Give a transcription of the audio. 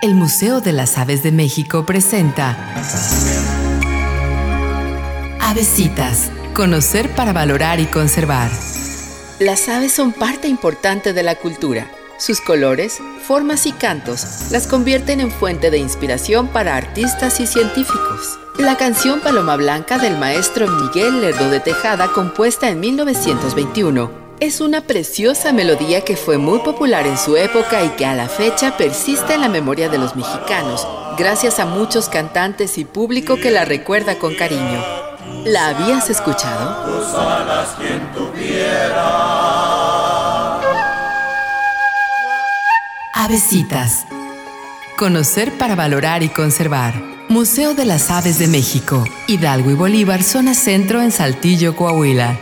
El Museo de las Aves de México presenta Avesitas, conocer para valorar y conservar. Las aves son parte importante de la cultura. Sus colores, formas y cantos las convierten en fuente de inspiración para artistas y científicos. La canción Paloma Blanca del maestro Miguel Lerdo de Tejada, compuesta en 1921, es una preciosa melodía que fue muy popular en su época y que a la fecha persiste en la memoria de los mexicanos, gracias a muchos cantantes y público que la recuerda con cariño. ¿La habías escuchado? Avesitas. Conocer para valorar y conservar. Museo de las Aves de México, Hidalgo y Bolívar, zona centro en Saltillo, Coahuila.